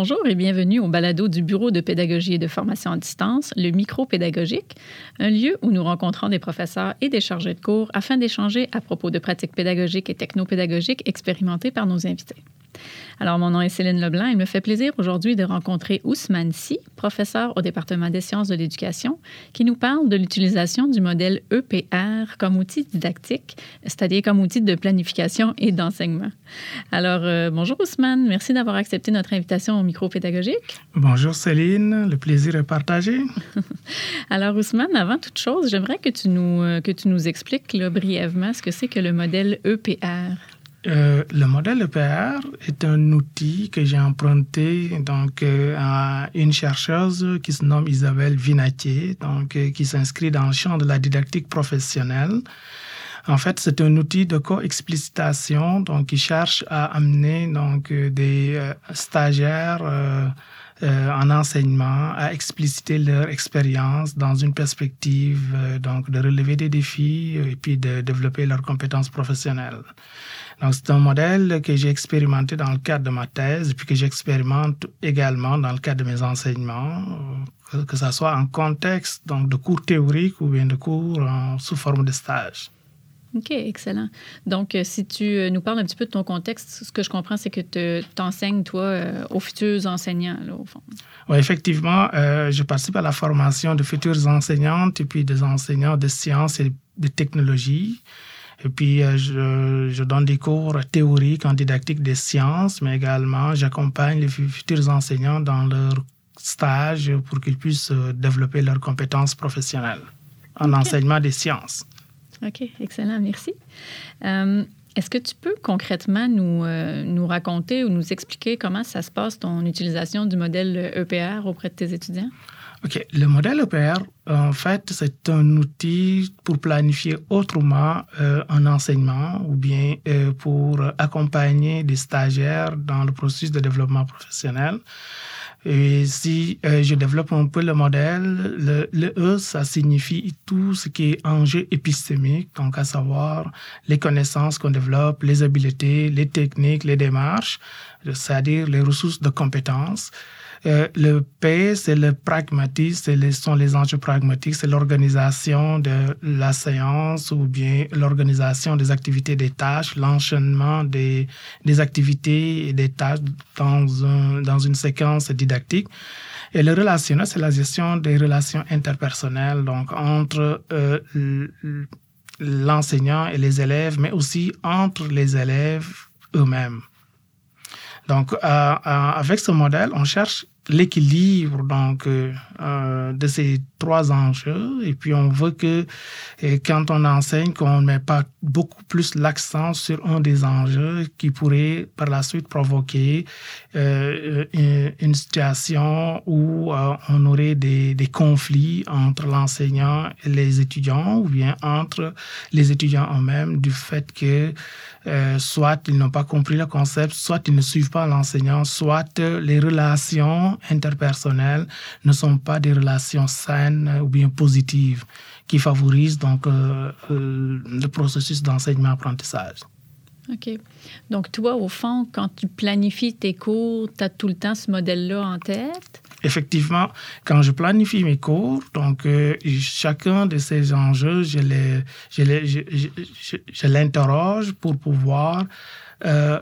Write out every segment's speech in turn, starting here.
Bonjour et bienvenue au balado du Bureau de pédagogie et de formation à distance, le micro pédagogique, un lieu où nous rencontrons des professeurs et des chargés de cours afin d'échanger à propos de pratiques pédagogiques et technopédagogiques expérimentées par nos invités. Alors, mon nom est Céline Leblanc. Il me fait plaisir aujourd'hui de rencontrer Ousmane Si, professeur au département des sciences de l'éducation, qui nous parle de l'utilisation du modèle EPR comme outil didactique, c'est-à-dire comme outil de planification et d'enseignement. Alors, euh, bonjour Ousmane. Merci d'avoir accepté notre invitation au micro pédagogique. Bonjour Céline. Le plaisir est partagé. Alors, Ousmane, avant toute chose, j'aimerais que tu nous, euh, que tu nous expliques brièvement ce que c'est que le modèle EPR. Euh, le modèle EPR est un outil que j'ai emprunté donc, euh, à une chercheuse qui se nomme Isabelle Vinatier, donc, euh, qui s'inscrit dans le champ de la didactique professionnelle. En fait, c'est un outil de co-explicitation donc, qui cherche à amener donc, des stagiaires en enseignement à expliciter leur expérience dans une perspective donc, de relever des défis et puis de développer leurs compétences professionnelles. Donc, c'est un modèle que j'ai expérimenté dans le cadre de ma thèse, et puis que j'expérimente également dans le cadre de mes enseignements, euh, que ce soit en contexte donc, de cours théoriques ou bien de cours sous forme de stage. OK, excellent. Donc, euh, si tu euh, nous parles un petit peu de ton contexte, ce que je comprends, c'est que tu enseignes, toi, aux futurs enseignants, là, au fond. Oui, effectivement, je participe à la formation de futures enseignantes et puis des enseignants de sciences et de technologies. Et puis, euh, je, je, donne des cours théoriques en didactique des sciences, mais également, j'accompagne les futurs enseignants dans leur stage pour qu'ils puissent euh, développer leurs compétences professionnelles en enseignement des sciences. OK, excellent, merci. Euh, est-ce que tu peux concrètement nous, nous raconter ou nous expliquer comment ça se passe, ton utilisation du modèle EPR auprès de tes étudiants? OK. Le modèle EPR, en fait, c'est un outil pour planifier autrement euh, un enseignement ou bien euh, pour accompagner des stagiaires dans le processus de développement professionnel. Et si euh, je développe un peu le modèle, le, le, E, ça signifie tout ce qui est enjeu épistémique, donc à savoir les connaissances qu'on développe, les habiletés, les techniques, les démarches, c'est-à-dire les ressources de compétences. Euh, le P, c'est le pragmatisme, ce sont les enjeux pragmatiques, c'est l'organisation de la séance ou bien l'organisation des activités des tâches, l'enchaînement des, activités et des tâches dans une séquence didactique. Et le relationnel, c'est la gestion des relations interpersonnelles, donc entre euh, l'enseignant et les élèves, mais aussi entre les élèves eux-mêmes. Donc, euh, euh, avec ce modèle, on cherche l'équilibre donc euh, de ces trois enjeux. Et puis on veut que quand on enseigne qu'on ne met pas beaucoup plus l'accent sur un des enjeux qui pourrait par la suite provoquer euh, une, une, situation où euh, on aurait des, conflits entre l'enseignant et les étudiants ou bien entre les étudiants eux-mêmes du fait que euh, soit ils n'ont pas compris le concept, soit ils ne suivent pas l'enseignant, soit les relations interpersonnelles ne sont pas des relations saines ou bien positives qui favorisent donc euh, euh, le processus d'enseignement-apprentissage. OK. Donc, toi, au fond, quand tu planifies tes cours, tu as tout le temps ce modèle-là en tête? Effectivement, quand je planifie mes cours, donc euh, chacun de ces enjeux, je les, je les, je, je, je l'interroge pour pouvoir euh,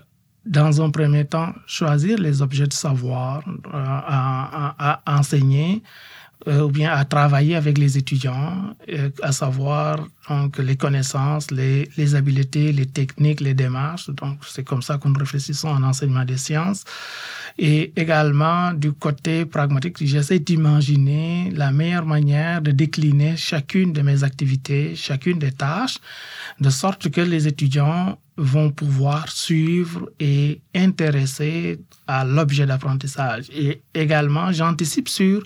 dans un premier temps, choisir les objets de savoir euh, à, à, à, enseigner euh, ou bien à travailler avec les étudiants, euh, à savoir donc, les connaissances, les, les habiletés, les techniques, les démarches. Donc, c'est comme ça que nous réfléchissons en enseignement des sciences. Et également, du côté pragmatique, j'essaie d'imaginer la meilleure manière de décliner chacune de mes activités, chacune des tâches, de sorte que les étudiants vont pouvoir suivre et intéresser à l'objet d'apprentissage. Et également, j'anticipe sur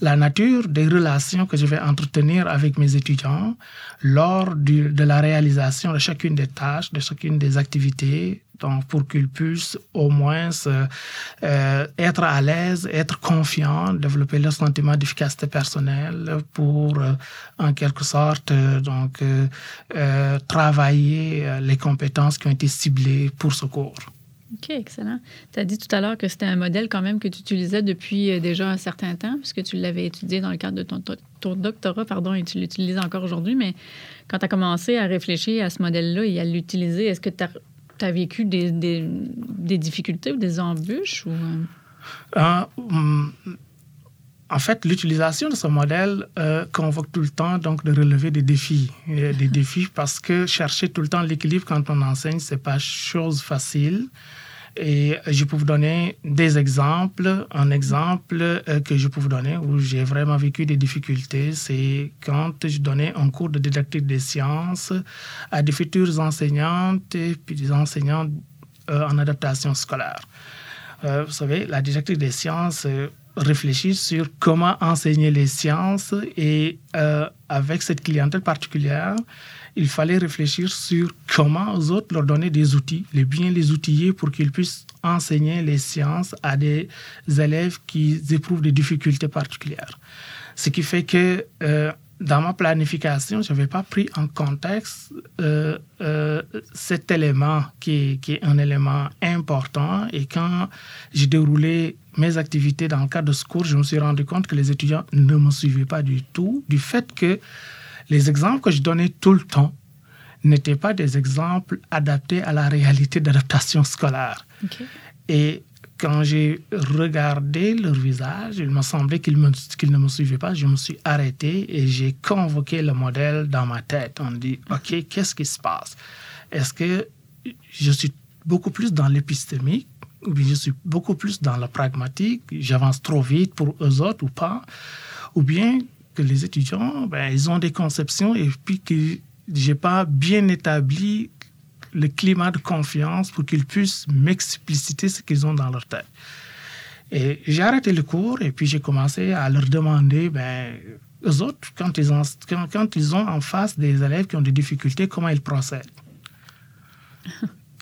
la nature des relations que je vais entretenir avec mes étudiants lors de la réalisation de chacune des tâches, de chacune des activités, donc pour qu'ils puissent au moins euh, être à l'aise, être confiants, développer leur sentiment d'efficacité personnelle pour, euh, en quelque sorte, euh, donc travailler les compétences qui ont été ciblées pour ce cours. OK, excellent. Tu as dit tout à l'heure que c'était un modèle quand même que tu utilisais depuis déjà un certain temps, puisque tu l'avais étudié dans le cadre de ton, ton doctorat, pardon, et tu l'utilises encore aujourd'hui. Mais quand tu as commencé à réfléchir à ce modèle-là et à l'utiliser, est-ce que tu as, vécu des, des, difficultés ou des embûches? Ou... Euh, hum, en fait, l'utilisation de ce modèle euh, convoque tout le temps donc de relever des défis, des défis parce que chercher tout le temps l'équilibre quand on enseigne, c'est pas chose facile. Et je peux vous donner des exemples. Un exemple euh, que je peux vous donner où j'ai vraiment vécu des difficultés, c'est quand je donnais un cours de didactique des sciences à des futures enseignantes et puis des enseignants euh, en adaptation scolaire. vous savez, la didactique des sciences réfléchir sur comment enseigner les sciences et euh, avec cette clientèle particulière, il fallait réfléchir sur comment aux autres leur donner des outils, les bien les outiller pour qu'ils puissent enseigner les sciences à des élèves qui éprouvent des difficultés particulières. Ce qui fait que euh, dans ma planification, je n'avais pas pris en contexte euh, euh, cet élément qui est, un élément important. Et quand j'ai déroulé mes activités dans le cadre de ce cours, je me suis rendu compte que les étudiants ne me suivaient pas du tout, du fait que les exemples que je donnais tout le temps n'étaient pas des exemples adaptés à la réalité d'adaptation scolaire. Et quand j'ai regardé leur visage, il me semblait qu'ils ne me suivaient pas. Je me suis arrêté et j'ai convoqué le modèle dans ma tête. On dit, OK, qu'est-ce qui se passe? Est-ce que je suis beaucoup plus dans l'épistémique ou bien je suis beaucoup plus dans le pragmatique? J'avance trop vite pour eux autres ou pas? Ou bien que les étudiants, ben, ils ont des conceptions et puis que j'ai pas bien établi le climat de confiance pour qu'ils puissent m'expliciter ce qu'ils ont dans leur tête. Et j'ai arrêté le cours et puis j'ai commencé à leur demander, ben, aux autres, quand ils, ont, quand, ils ont en face des élèves qui ont des difficultés, comment ils procèdent?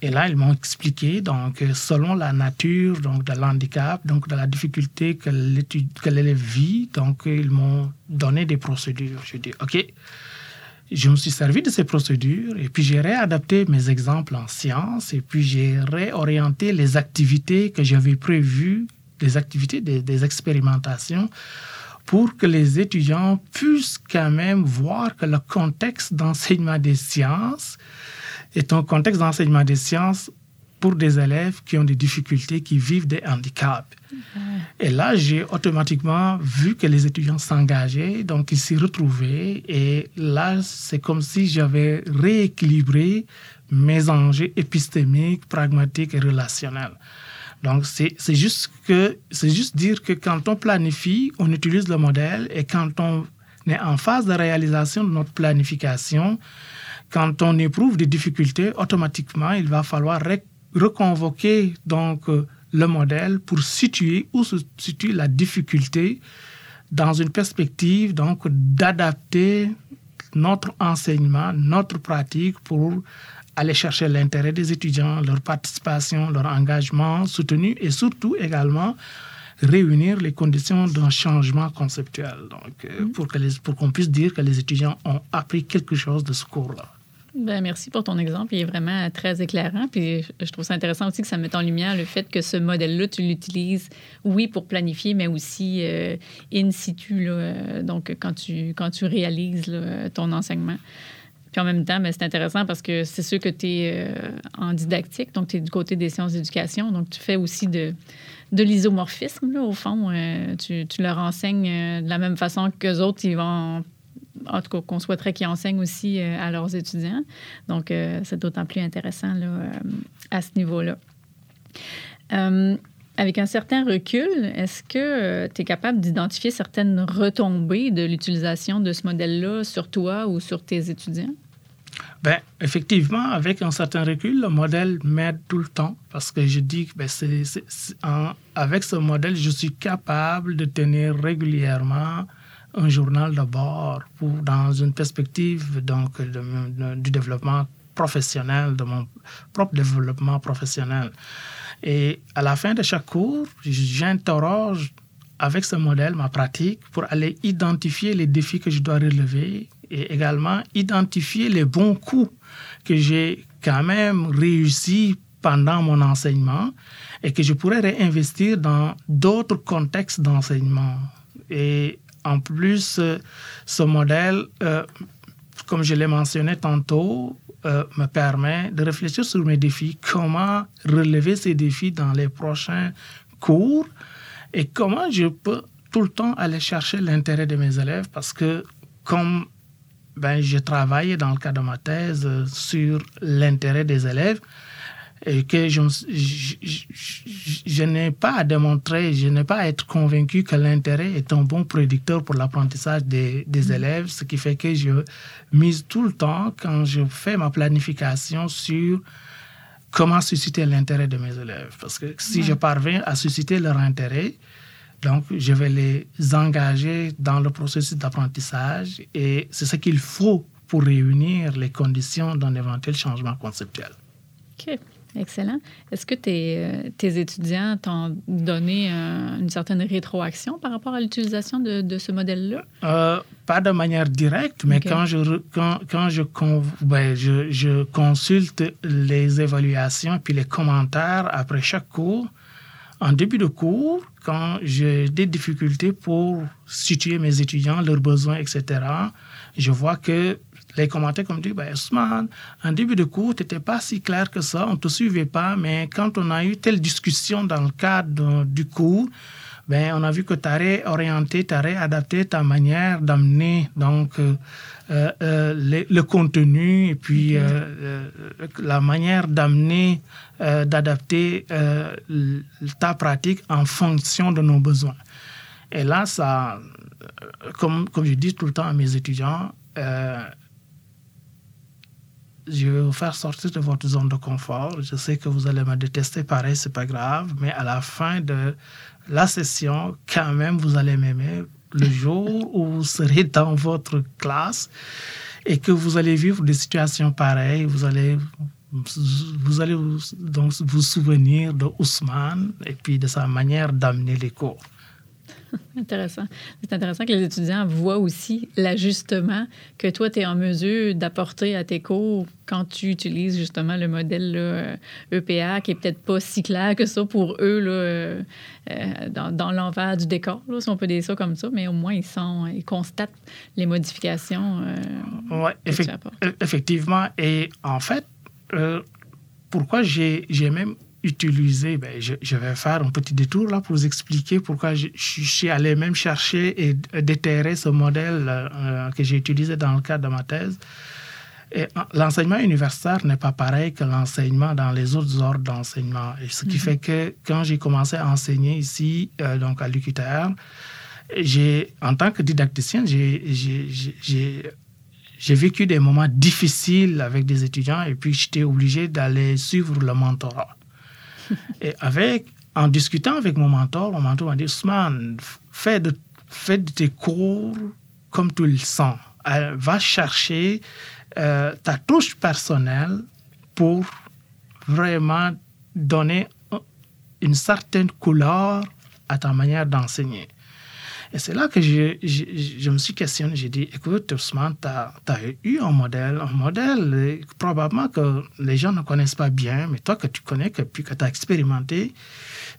Et là, ils m'ont expliqué, donc, selon la nature donc, de l'handicap, donc de la difficulté que l'élève vit, donc, ils m'ont donné des procédures. Je dis, OK, je me suis servi de ces procédures et puis j'ai réadapté mes exemples en sciences et puis j'ai réorienté les activités que j'avais prévues, des activités, des, expérimentations pour que les étudiants puissent quand même voir que le contexte d'enseignement des sciences est un contexte d'enseignement des sciences pour des élèves qui ont des difficultés, qui vivent des handicaps. Et là, j'ai automatiquement vu que les étudiants s'engageaient, donc ils s'y retrouvaient. Et là, c'est comme si j'avais rééquilibré mes enjeux épistémiques, pragmatiques et relationnels. Donc, c'est juste, que, juste dire que quand on planifie, on utilise le modèle et quand on est en phase de réalisation de notre planification, quand on éprouve des difficultés, automatiquement, il va falloir reconvoquer donc euh, le modèle pour situer où se situe la difficulté dans une perspective donc d'adapter notre enseignement, notre pratique pour aller chercher l'intérêt des étudiants, leur participation, leur engagement soutenu et surtout également réunir les conditions d'un changement conceptuel donc, euh, mm-hmm. pour qu'on pour qu'on puisse dire que les étudiants ont appris quelque chose de ce cours-là. Ben, merci pour ton exemple. Il est vraiment très éclairant. Puis je trouve ça intéressant aussi que ça mette en lumière le fait que ce modèle-là, tu l'utilises, oui, pour planifier, mais aussi euh, in situ, là, euh, donc quand tu, quand tu réalises ton enseignement. Puis en même temps, ben, c'est intéressant parce que c'est sûr que tu es euh, en didactique, donc tu es du côté des sciences d'éducation, donc tu fais aussi de, de l'isomorphisme, au fond. tu, tu, leur enseignes de la même façon qu'eux autres, ils vont en tout cas, qu'on souhaiterait qu'ils enseignent aussi euh, à leurs étudiants. Donc, euh, c'est d'autant plus intéressant euh, à ce niveau-là. avec un certain recul, est-ce que tu es capable d'identifier certaines retombées de l'utilisation de ce modèle-là sur toi ou sur tes étudiants? Bien, effectivement, avec un certain recul, le modèle m'aide tout le temps parce que je dis que ben, avec ce modèle, je suis capable de tenir régulièrement un journal d'abord pour dans une perspective donc du développement professionnel, de mon propre développement professionnel. Et à la fin de chaque cours, j'interroge avec ce modèle ma pratique pour aller identifier les défis que je dois relever et également identifier les bons coups que j'ai quand même réussi pendant mon enseignement et que je pourrais réinvestir dans d'autres contextes d'enseignement. Et en plus, euh, ce modèle, euh, comme je l'ai mentionné tantôt, euh, me permet de réfléchir sur mes défis, comment relever ces défis dans les prochains cours et comment je peux tout le temps aller chercher l'intérêt de mes élèves parce que comme ben, je travaille dans le cadre de ma thèse sur l'intérêt des élèves, et que je, je, n'ai pas à démontrer, je n'ai pas à être convaincu que l'intérêt est un bon prédicteur pour l'apprentissage des, des, mm. élèves, ce qui fait que je mise tout le temps quand je fais ma planification sur comment susciter l'intérêt de mes élèves. Parce que si je parviens à susciter leur intérêt, donc je vais les engager dans le processus d'apprentissage et c'est ce qu'il faut pour réunir les conditions d'un éventuel changement conceptuel. OK. Excellent. Est-ce que tes, euh, tes étudiants t'ont donné euh, une certaine rétroaction par rapport à l'utilisation de, de, ce modèle-là? Euh, pas de manière directe, mais quand, je, quand, quand je, ben, je, je, consulte les évaluations et puis les commentaires après chaque cours, en début de cours, quand j'ai des difficultés pour situer mes étudiants, leurs besoins, etc., je vois que les commentaires comme dit, ben, Ousmane, en début de cours, tu n'étais pas si clair que ça, on ne te suivait pas, mais quand on a eu telle discussion dans le cadre du cours, ben, on a vu que tu as orienté, tu as adapté ta manière d'amener donc euh, euh, euh, le, contenu et puis la manière d'amener, d'adapter ta pratique en fonction de nos besoins. Et là, ça, comme, comme je dis tout le temps à mes étudiants, je vais vous faire sortir de votre zone de confort. Je sais que vous allez me détester, pareil, c'est pas grave, mais à la fin de la session, quand même, vous allez m'aimer le jour où vous serez dans votre classe et que vous allez vivre des situations pareilles. Vous allez, vous allez donc vous souvenir de Ousmane et puis de sa manière d'amener les cours. intéressant. C'est intéressant que les étudiants voient aussi l'ajustement que toi, tu es en mesure d'apporter à tes cours quand tu utilises justement le modèle EPA, qui est peut-être pas si clair que ça pour eux là, euh, euh, dans, l'envers du décor, si on peut dire ça comme ça, mais au moins ils, sont, ils constatent les modifications. Euh, oui, effectivement. Et en fait, pourquoi j'ai même utiliser, ben, je, vais faire un petit détour là pour vous expliquer pourquoi je, suis allé même chercher et déterrer ce modèle euh, que j'ai utilisé dans le cadre de ma thèse. L'enseignement universitaire n'est pas pareil que l'enseignement dans les autres ordres d'enseignement. Et ce qui mhm. fait que quand j'ai commencé à enseigner ici, euh, donc à l'UQTR, en tant que didacticien, j'ai vécu des moments difficiles avec des étudiants et puis j'étais obligé d'aller suivre le mentorat. Et avec, en discutant avec mon mentor, mon mentor m'a dit, Ousmane, fais de, fais de tes cours comme tu le sens. va chercher euh, ta touche personnelle pour vraiment donner une certaine couleur à ta manière d'enseigner. Et c'est là que je, je, me suis questionné. J'ai dit, écoute, Ousmane, tu as, eu un modèle, un modèle probablement que les gens ne connaissent pas bien, mais toi que tu connais, que, puis que tu as expérimenté,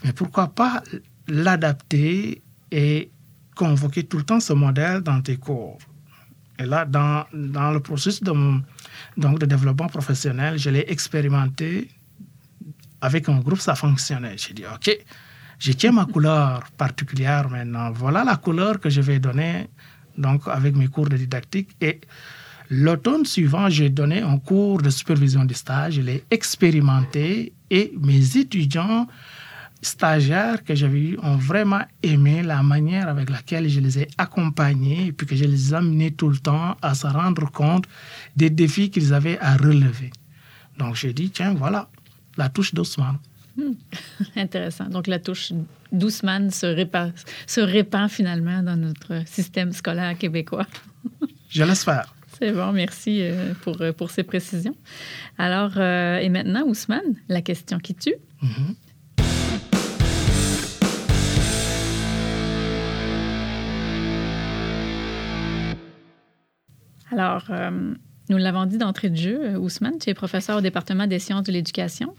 mais pourquoi pas l'adapter et convoquer tout le temps ce modèle dans tes cours? Et là, dans, dans le processus de, donc de développement professionnel, je l'ai expérimenté avec un groupe, ça fonctionnait. J'ai dit, OK, je tiens ma couleur particulière maintenant. Voilà la couleur que je vais donner donc avec mes cours de didactique. Et l'automne suivant, j'ai donné un cours de supervision de stage. Je l'ai expérimenté et mes étudiants stagiaires que j'avais eu ont vraiment aimé la manière avec laquelle je les ai accompagnés et puis que je les ai amenés tout le temps à se rendre compte des défis qu'ils avaient à relever. Donc j'ai dit, tiens, voilà, la touche d'Ousmane. Hmm. Intéressant. Donc, la touche doucement se répand, se répand finalement dans notre système scolaire québécois. Je l'espère. C'est bon, merci euh, pour, euh, pour ces précisions. Alors, euh, et maintenant, Ousmane, la question qui tue. Mm-hmm. Alors, nous l'avons dit d'entrée de jeu, Ousmane, tu es professeur au département des sciences de l'éducation.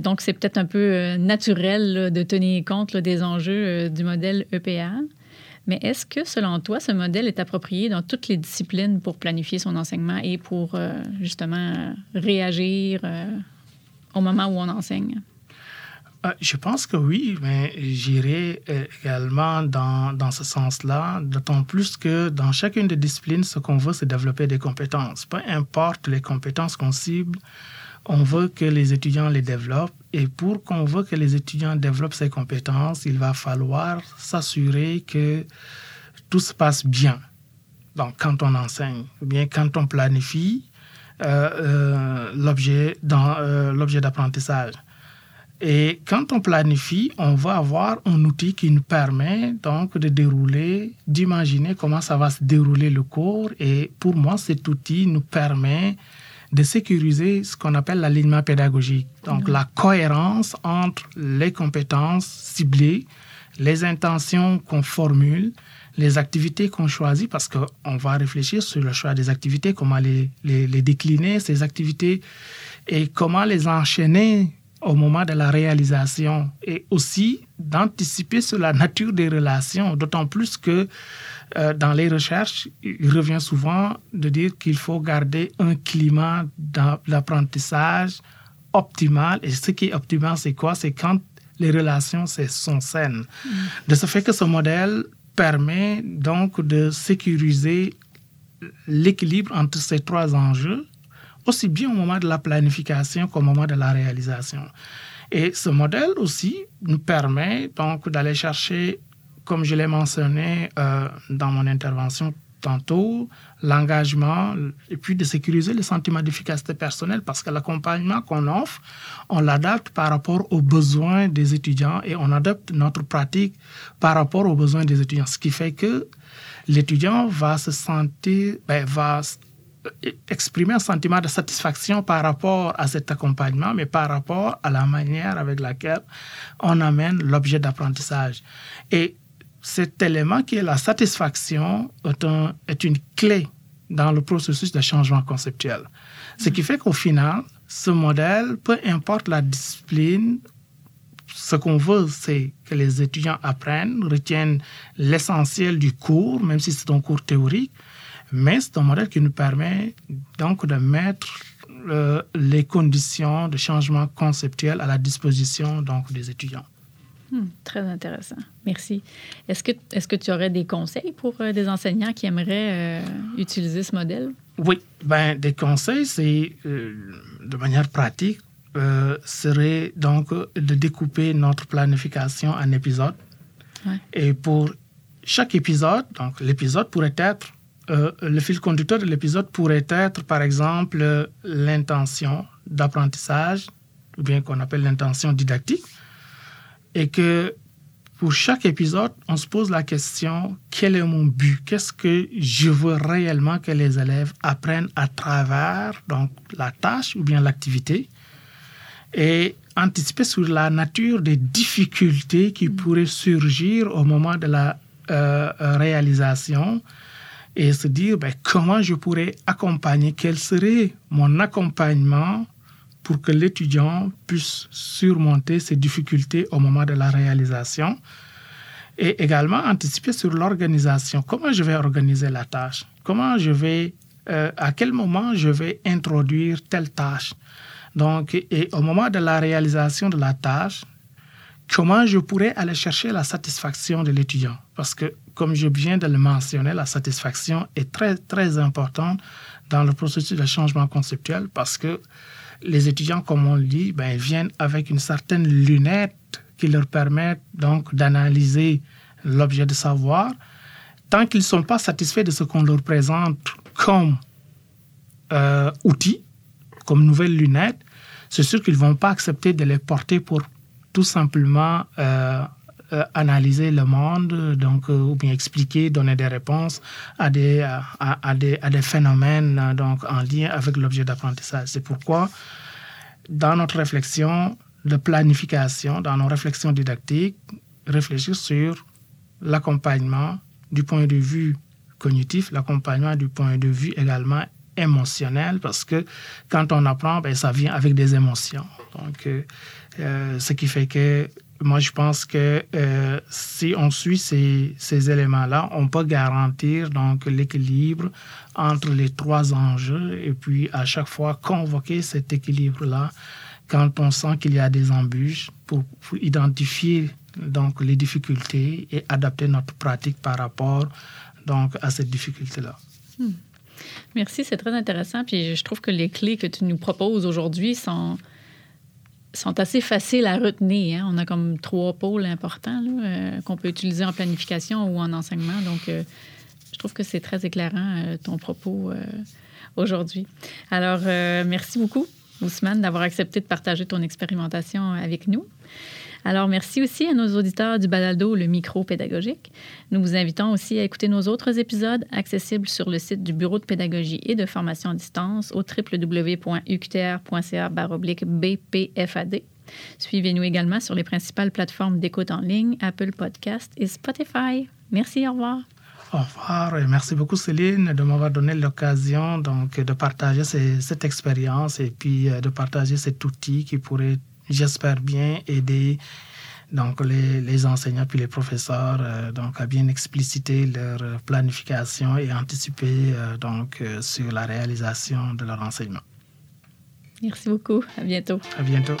donc, c'est peut-être un peu naturel de tenir compte des enjeux du modèle EPA. Mais est-ce que, selon toi, ce modèle est approprié dans toutes les disciplines pour planifier son enseignement et pour justement réagir au moment où on enseigne? Euh, je pense que oui, mais j'irai euh, également dans, dans ce sens-là, d'autant plus que dans chacune des disciplines, ce qu'on veut, c'est développer des compétences. Peu importe les compétences qu'on cible, on veut que les étudiants les développent. Et pour qu'on veut que les étudiants développent ces compétences, il va falloir s'assurer que tout se passe bien. Donc, quand on enseigne, bien quand on planifie euh, l'objet d'apprentissage. Et quand on planifie, on va avoir un outil qui nous permet donc de dérouler, d'imaginer comment ça va se dérouler le cours. Et pour moi, cet outil nous permet de sécuriser ce qu'on appelle l'alignement pédagogique. Donc la cohérence entre les compétences ciblées, les intentions qu'on formule, les activités qu'on choisit, parce qu'on va réfléchir sur le choix des activités, comment les, les, les décliner, ces activités, et comment les enchaîner au moment de la réalisation et aussi d'anticiper sur la nature des relations, d'autant plus que euh, dans les recherches, il revient souvent de dire qu'il faut garder un climat d'apprentissage optimal. Et ce qui est optimal, c'est quoi? C'est quand les relations sont saines. Mm. De ce fait que ce modèle permet donc de sécuriser l'équilibre entre ces trois enjeux aussi bien au moment de la planification qu'au moment de la réalisation. Et ce modèle aussi nous permet donc d'aller chercher, comme je l'ai mentionné euh, dans mon intervention tantôt, l'engagement et puis de sécuriser le sentiment d'efficacité personnelle parce que l'accompagnement qu'on offre, on l'adapte par rapport aux besoins des étudiants et on adapte notre pratique par rapport aux besoins des étudiants. Ce qui fait que l'étudiant va se sentir, ben, va exprimer un sentiment de satisfaction par rapport à cet accompagnement, mais par rapport à la manière avec laquelle on amène l'objet d'apprentissage. Et cet élément qui est la satisfaction est, est une clé dans le processus de changement conceptuel. Ce qui fait qu'au final, ce modèle, peu importe la discipline, ce qu'on veut, c'est que les étudiants apprennent, retiennent l'essentiel du cours, même si c'est un cours théorique, mais c'est un modèle qui nous permet donc de mettre euh, les conditions de changement conceptuel à la disposition donc, des étudiants. Hmm, très intéressant. Merci. Est-ce que, est que tu aurais des conseils pour euh, des enseignants qui aimeraient euh, utiliser ce modèle? Oui. Ben, des conseils, c'est de manière pratique, serait donc de découper notre planification en épisodes. Et pour chaque épisode, donc l'épisode pourrait être euh, le fil conducteur de l'épisode pourrait être, par exemple, l'intention d'apprentissage, ou bien qu'on appelle l'intention didactique, et que pour chaque épisode, on se pose la question, quel est mon but? Qu'est-ce que je veux réellement que les élèves apprennent à travers donc, la tâche ou bien l'activité? Et anticiper sur la nature des difficultés qui pourraient surgir au moment de la euh, réalisation et se dire ben, comment je pourrais accompagner, quel serait mon accompagnement pour que l'étudiant puisse surmonter ses difficultés au moment de la réalisation et également anticiper sur l'organisation. Comment je vais organiser la tâche? Comment je vais, euh, à quel moment je vais introduire telle tâche? Donc, et au moment de la réalisation de la tâche, comment je pourrais aller chercher la satisfaction de l'étudiant? Parce que, comme je viens de le mentionner, la satisfaction est très, très importante dans le processus de changement conceptuel parce que les étudiants, comme on le dit, ben, viennent avec une certaine lunette qui leur permet donc d'analyser l'objet de savoir. Tant qu'ils ne sont pas satisfaits de ce qu'on leur présente comme euh, outil, comme nouvelle lunette, c'est sûr qu'ils ne vont pas accepter de les porter pour tout simplement euh, euh, analyser le monde, donc, euh, ou bien expliquer, donner des réponses à des, à, des, à des phénomènes donc, en lien avec l'objet d'apprentissage. C'est pourquoi, dans notre réflexion de planification, dans nos réflexions didactiques, réfléchir sur l'accompagnement du point de vue cognitif, l'accompagnement du point de vue également émotionnel parce que quand on apprend, ben, ça vient avec des émotions. Donc, euh, ce qui fait que moi, je pense que euh, si on suit ces, ces éléments-là, on peut garantir donc l'équilibre entre les trois enjeux et puis à chaque fois convoquer cet équilibre-là quand on sent qu'il y a des embûches pour, identifier donc les difficultés et adapter notre pratique par rapport donc à cette difficulté-là. Hmm. Merci, c'est très intéressant. Puis je trouve que les clés que tu nous proposes aujourd'hui sont sont assez faciles à retenir. Hein. On a comme trois pôles importants euh, qu'on peut utiliser en planification ou en enseignement. Donc, euh, je trouve que c'est très éclairant, euh, ton propos aujourd'hui. Alors, merci beaucoup, Ousmane, d'avoir accepté de partager ton expérimentation avec nous. Alors, merci aussi à nos auditeurs du balado Le Micro Pédagogique. Nous vous invitons aussi à écouter nos autres épisodes accessibles sur le site du Bureau de pédagogie et de formation à distance au www.uqtr.ca BPFAD. Suivez-nous également sur les principales plateformes d'écoute en ligne, Apple Podcast et Spotify. Merci, au revoir. Au revoir et merci beaucoup Céline de m'avoir donné l'occasion donc de partager cette expérience et puis euh, de partager cet outil qui pourrait j'espère bien aider donc les, les, enseignants puis les professeurs euh, donc à bien expliciter leur planification et anticiper euh, donc euh, sur la réalisation de leur enseignement. Merci beaucoup. À bientôt. À bientôt.